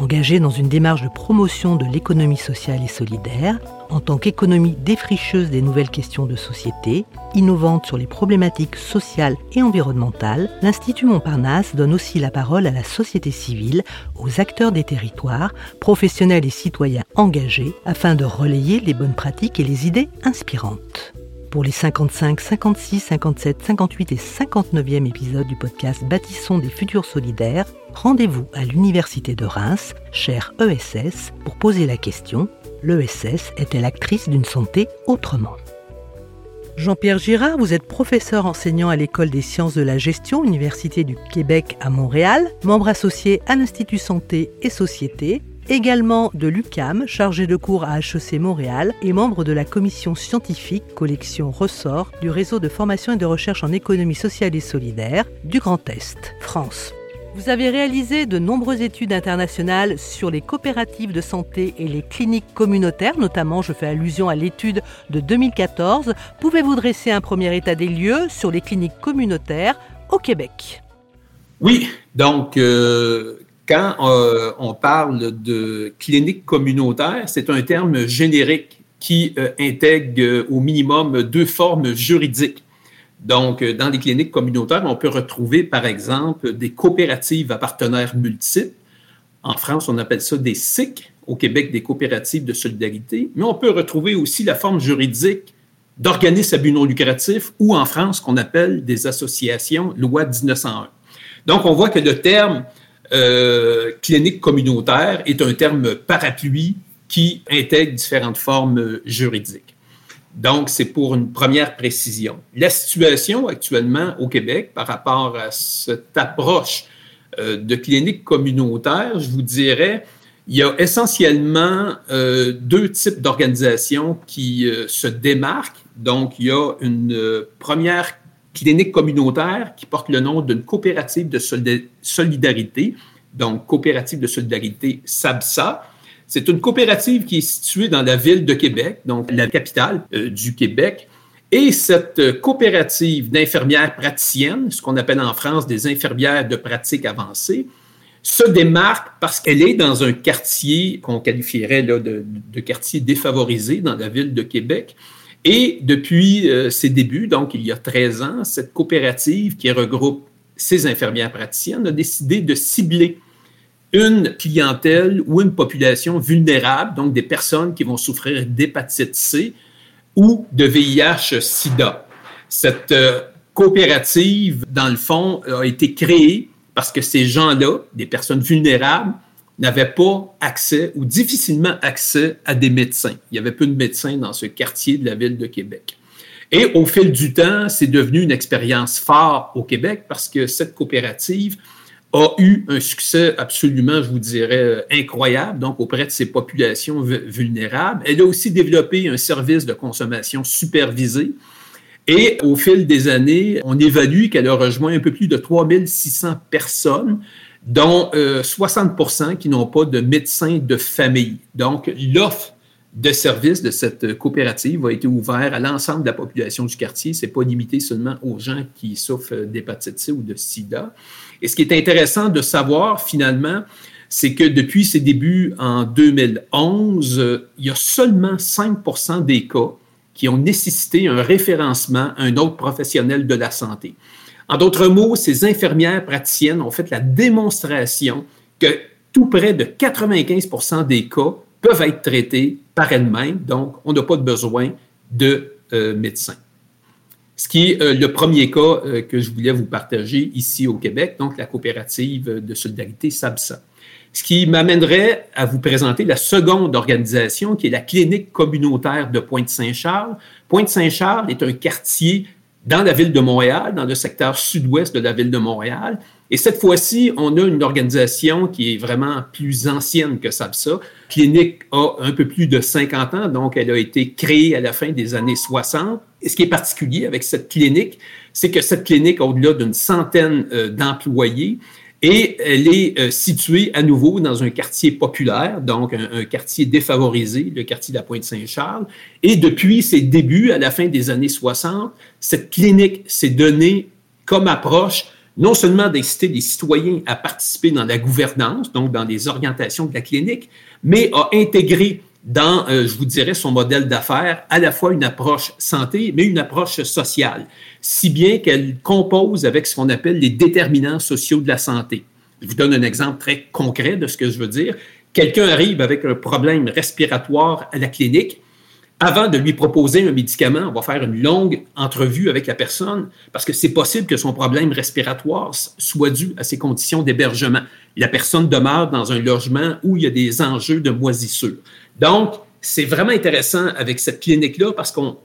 Engagés dans une démarche de promotion de l'économie sociale et solidaire, en tant qu'économie défricheuse des nouvelles questions de société, innovante sur les problématiques sociales et environnementales, l'Institut Montparnasse donne aussi la parole à la société civile, aux acteurs des territoires, professionnels et citoyens engagés, afin de relayer les bonnes pratiques et les idées inspirantes. Pour les 55, 56, 57, 58 et 59e épisodes du podcast Bâtissons des futurs solidaires, rendez-vous à l'Université de Reims, chère ESS, pour poser la question l'ESS est-elle actrice d'une santé autrement? Jean-Pierre Girard, vous êtes professeur enseignant à l'École des sciences de la gestion, Université du Québec à Montréal, membre associé à l'Institut Santé et Société, également de l'UCAM, chargé de cours à HEC Montréal et membre de la commission scientifique collection ressort du réseau de formation et de recherche en économie sociale et solidaire du Grand Est, France. Vous avez réalisé de nombreuses études internationales sur les coopératives de santé et les cliniques communautaires, notamment je fais allusion à l'étude de 2014. Pouvez-vous dresser un premier état des lieux sur les cliniques communautaires au Québec? Oui, donc euh, quand euh, on parle de cliniques communautaires, c'est un terme générique qui euh, intègre au minimum deux formes juridiques. Donc, euh, dans les cliniques communautaires, on peut retrouver, par exemple, des coopératives à partenaires multiples. En France, on appelle ça des SIC, au Québec, des coopératives de solidarité. Mais on peut retrouver aussi la forme juridique d'organismes à but non lucratif ou en France, qu'on appelle des associations, loi 1901. Donc, on voit que le terme euh, clinique communautaire est un terme parapluie qui intègre différentes formes juridiques. Donc, c'est pour une première précision. La situation actuellement au Québec par rapport à cette approche euh, de clinique communautaire, je vous dirais, il y a essentiellement euh, deux types d'organisations qui se démarquent. Donc, il y a une première communautaire qui porte le nom d'une coopérative de solidarité, donc coopérative de solidarité SABSA c'est une coopérative qui est située dans la ville de Québec, donc la capitale euh, du Québec. Et cette coopérative d'infirmières praticiennes, ce qu'on appelle en France des infirmières de pratique avancée, se démarque parce qu'elle est dans un quartier qu'on qualifierait de, quartier défavorisé dans la ville de Québec. Et depuis euh, ses débuts, donc il y a 13 ans, cette coopérative qui regroupe ces infirmières praticiennes a décidé de cibler une clientèle ou une population vulnérable, donc des personnes qui vont souffrir d'hépatite C ou de VIH-Sida. Cette euh, coopérative, dans le fond, a été créée parce que ces gens-là, des personnes vulnérables, n'avaient pas accès ou difficilement accès à des médecins. Il y avait peu de médecins dans ce quartier de la ville de Québec. Et au fil du temps, c'est devenu une expérience forte au Québec parce que cette coopérative a eu un succès absolument, je vous dirais, incroyable, donc auprès de ces populations vulnérables. Elle a aussi développé un service de consommation supervisé. Et au fil des années, on évalue qu'elle a rejoint un peu plus de 3600 personnes, dont 60% euh, qui n'ont pas de médecin de famille. Donc, l'offre de services de cette coopérative a été ouverte à l'ensemble de la population du quartier. Ce n'est pas limité seulement aux gens qui souffrent d'hépatite C ou de sida. Et ce qui est intéressant de savoir finalement, c'est que depuis ses débuts en 2011, il y a seulement 5% des cas qui ont nécessité un référencement à un autre professionnel de la santé. En d'autres mots, ces infirmières praticiennes ont fait la démonstration que tout près de 95% des cas peuvent être traités par elles-mêmes, donc on n'a pas besoin de euh, médecins ce qui est euh, le premier cas euh, que je voulais vous partager ici au Québec, donc la coopérative de solidarité SABSA. Ce qui m'amènerait à vous présenter la seconde organisation, qui est la clinique communautaire de Pointe-Saint-Charles. Pointe-Saint-Charles est un quartier dans la ville de Montréal, dans le secteur sud-ouest de la ville de Montréal. Et cette fois-ci, on a une organisation qui est vraiment plus ancienne que SABSA. Clinique a un peu plus de 50 ans, donc elle a été créée à la fin des années 60. Et ce qui est particulier avec cette clinique, c'est que cette clinique au-delà d'une centaine d'employés et elle est euh, située à nouveau dans un quartier populaire, donc un, quartier défavorisé, le quartier de la Pointe-Saint-Charles. Et depuis ses débuts, à la fin des années 60, cette clinique s'est donnée comme approche non seulement d'inciter les citoyens à participer dans la gouvernance, donc dans les orientations de la clinique, mais a intégré dans, euh, je vous dirais, son modèle d'affaires, à la fois une approche santé, mais une approche sociale, si bien qu'elle compose avec ce qu'on appelle les déterminants sociaux de la santé. Je vous donne un exemple très concret de ce que je veux dire. Quelqu'un arrive avec un problème respiratoire à la clinique. Avant de lui proposer un médicament, on va faire une longue entrevue avec la personne parce que c'est possible que son problème respiratoire soit dû à ses conditions d'hébergement. La personne demeure dans un logement où il y a des enjeux de moisissure. Donc, c'est vraiment intéressant avec cette clinique-là parce qu'on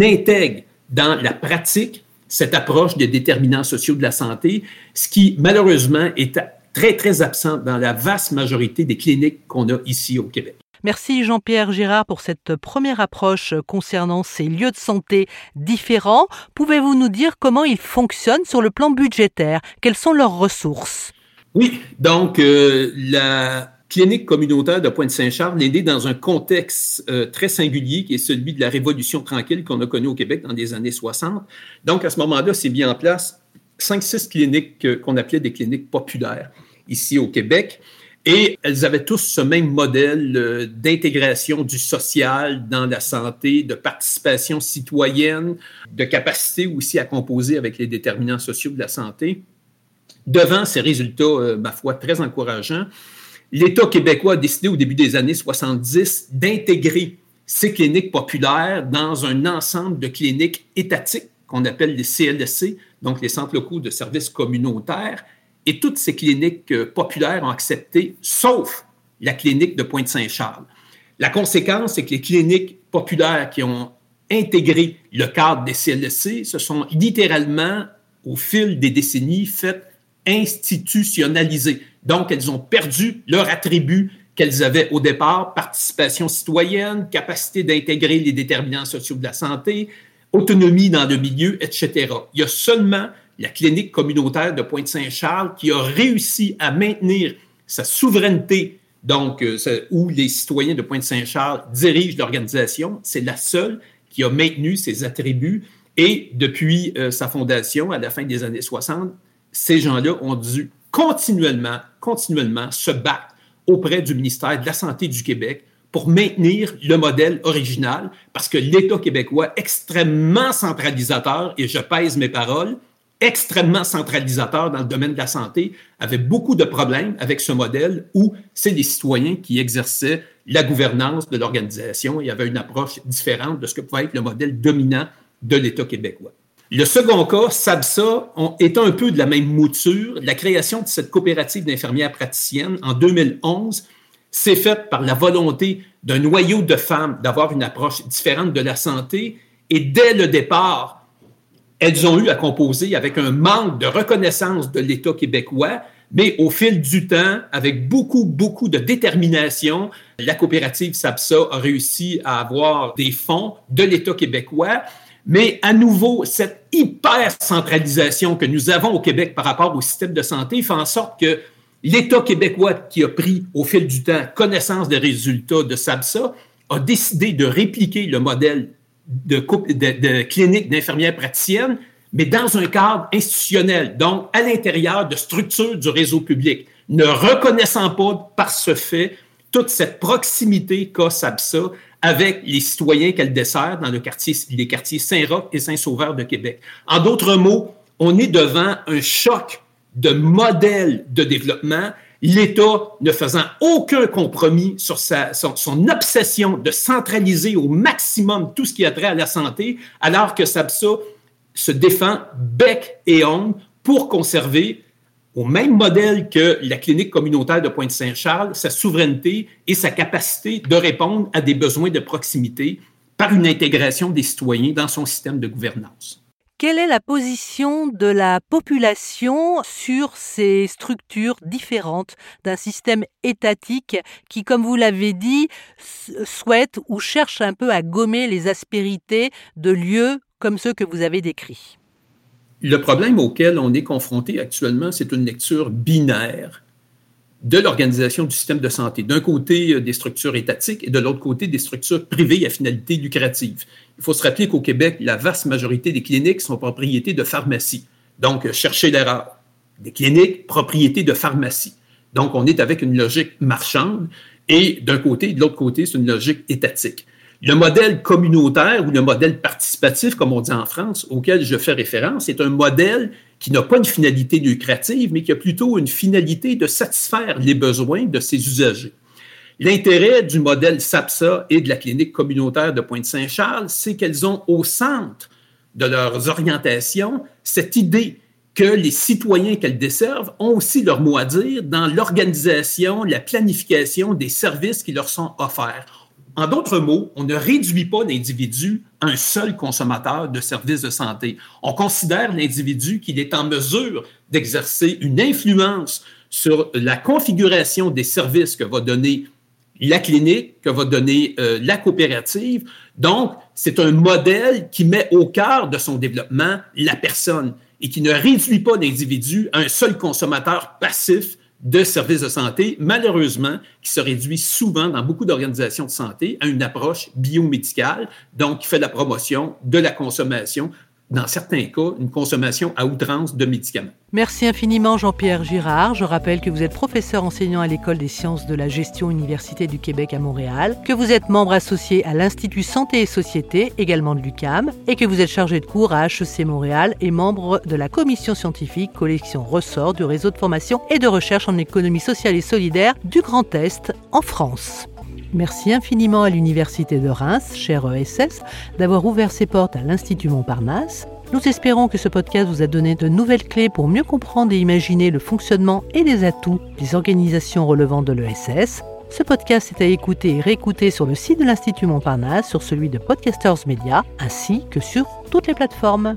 intègre dans la pratique cette approche des déterminants sociaux de la santé, ce qui malheureusement est très, très absent dans la vaste majorité des cliniques qu'on a ici au Québec. Merci Jean-Pierre Girard pour cette première approche concernant ces lieux de santé différents. Pouvez-vous nous dire comment ils fonctionnent sur le plan budgétaire? Quelles sont leurs ressources? Oui, donc euh, la clinique communautaire de Pointe-Saint-Charles est née dans un contexte euh, très singulier qui est celui de la Révolution tranquille qu'on a connue au Québec dans les années 60. Donc, à ce moment-là, c'est mis en place cinq, six cliniques euh, qu'on appelait des cliniques populaires ici au Québec. Et elles avaient tous ce même modèle euh, d'intégration du social dans la santé, de participation citoyenne, de capacité aussi à composer avec les déterminants sociaux de la santé. Devant ces résultats, ma foi, très encourageants, l'État québécois a décidé au début des années 70 d'intégrer ces cliniques populaires dans un ensemble de cliniques étatiques qu'on appelle les CLSC, donc les centres locaux de services communautaires. Et toutes ces cliniques euh, populaires ont accepté, sauf la clinique de Pointe-Saint-Charles. La conséquence, c'est que les cliniques populaires qui ont intégré le cadre des CLSC se sont littéralement, au fil des décennies, faites institutionnalisées. Donc, elles ont perdu leur attribut qu'elles avaient au départ, participation citoyenne, capacité d'intégrer les déterminants sociaux de la santé, autonomie dans le milieu, etc. Il y a seulement la clinique communautaire de Pointe-Saint-Charles qui a réussi à maintenir sa souveraineté, donc euh, où les citoyens de Pointe-Saint-Charles dirigent l'organisation. C'est la seule qui a maintenu ses attributs. Et depuis euh, sa fondation, à la fin des années 60, ces gens-là ont dû continuellement, continuellement se battre auprès du ministère de la Santé du Québec pour maintenir le modèle original, parce que l'État québécois, extrêmement centralisateur, et je pèse mes paroles, extrêmement centralisateur dans le domaine de la santé, avait beaucoup de problèmes avec ce modèle où c'est les citoyens qui exerçaient la gouvernance de l'organisation. Y avait une approche différente de ce que pouvait être le modèle dominant de l'État québécois. Le second cas, SABSA, est un peu de la même mouture. La création de cette coopérative d'infirmières praticiennes en 2011 s'est faite par la volonté d'un noyau de femmes d'avoir une approche différente de la santé. Et dès le départ, elles ont eu à composer avec un manque de reconnaissance de l'État québécois, mais au fil du temps, avec beaucoup, beaucoup de détermination, la coopérative SABSA a réussi à avoir des fonds de l'État québécois. Mais à nouveau, cette hyper-centralisation que nous avons au Québec par rapport au système de santé fait en sorte que l'État québécois qui a pris au fil du temps connaissance des résultats de SABSA a décidé de répliquer le modèle de, de clinique d'infirmières praticiennes, mais dans un cadre institutionnel, donc à l'intérieur de structures du réseau public, ne reconnaissant pas par ce fait toute cette proximité qu'a SABSA avec les citoyens qu'elle dessert dans les quartiers Saint-Roch et Saint-Sauveur de Québec. En d'autres mots, on est devant un choc de modèle de développement, l'État ne faisant aucun compromis sur son, obsession de centraliser au maximum tout ce qui a trait à la santé, alors que SABSA se défend bec et ongle pour conserver au même modèle que la clinique communautaire de Pointe-Saint-Charles, sa souveraineté et sa capacité de répondre à des besoins de proximité par une intégration des citoyens dans son système de gouvernance. Quelle est la position de la population sur ces structures différentes d'un système étatique qui, comme vous l'avez dit, souhaite ou cherche un peu à gommer les aspérités de lieux comme ceux que vous avez décrits? Le problème auquel on est confronté actuellement, c'est une lecture binaire de l'organisation du système de santé. D'un côté, euh, des structures étatiques et de l'autre côté, des structures privées à finalité lucrative. Il faut se rappeler qu'au Québec, la vaste majorité des cliniques sont propriétés de pharmacies. Donc, euh, cherchez l'erreur. Des cliniques, propriétés de pharmacies. Donc, on est avec une logique marchande et d'un côté, de l'autre côté, c'est une logique étatique. Le modèle communautaire ou le modèle participatif, comme on dit en France, auquel je fais référence, est un modèle qui n'a pas une finalité lucrative, mais qui a plutôt une finalité de satisfaire les besoins de ses usagers. L'intérêt du modèle SAPSA et de la clinique communautaire de Pointe-Saint-Charles, c'est qu'elles ont au centre de leurs orientations cette idée que les citoyens qu'elles desservent ont aussi leur mot à dire dans l'organisation, la planification des services qui leur sont offerts. En d'autres mots, on ne réduit pas l'individu à un seul consommateur de services de santé. On considère l'individu qu'il est en mesure d'exercer une influence sur la configuration des services que va donner la clinique, que va donner euh, la coopérative. Donc, c'est un modèle qui met au cœur de son développement la personne et qui ne réduit pas l'individu à un seul consommateur passif de services de santé, malheureusement, qui se réduit souvent dans beaucoup d'organisations de santé à une approche biomédicale, donc qui fait la promotion de la consommation dans certains cas, une consommation à outrance de médicaments. Merci infiniment Jean-Pierre Girard. Je rappelle que vous êtes professeur enseignant à l'École des sciences de la gestion Université du Québec à Montréal, que vous êtes membre associé à l'Institut Santé et Société, également de l'UCAM, et que vous êtes chargé de cours à HEC Montréal et membre de la commission scientifique collection ressort du réseau de formation et de recherche en économie sociale et solidaire du Grand Est en France. Merci infiniment à l'Université de Reims, cher ESS, d'avoir ouvert ses portes à l'Institut Montparnasse. Nous espérons que ce podcast vous a donné de nouvelles clés pour mieux comprendre et imaginer le fonctionnement et les atouts des organisations relevant de l'ESS. Ce podcast est à écouter et réécouter sur le site de l'Institut Montparnasse, sur celui de Podcasters Media, ainsi que sur toutes les plateformes.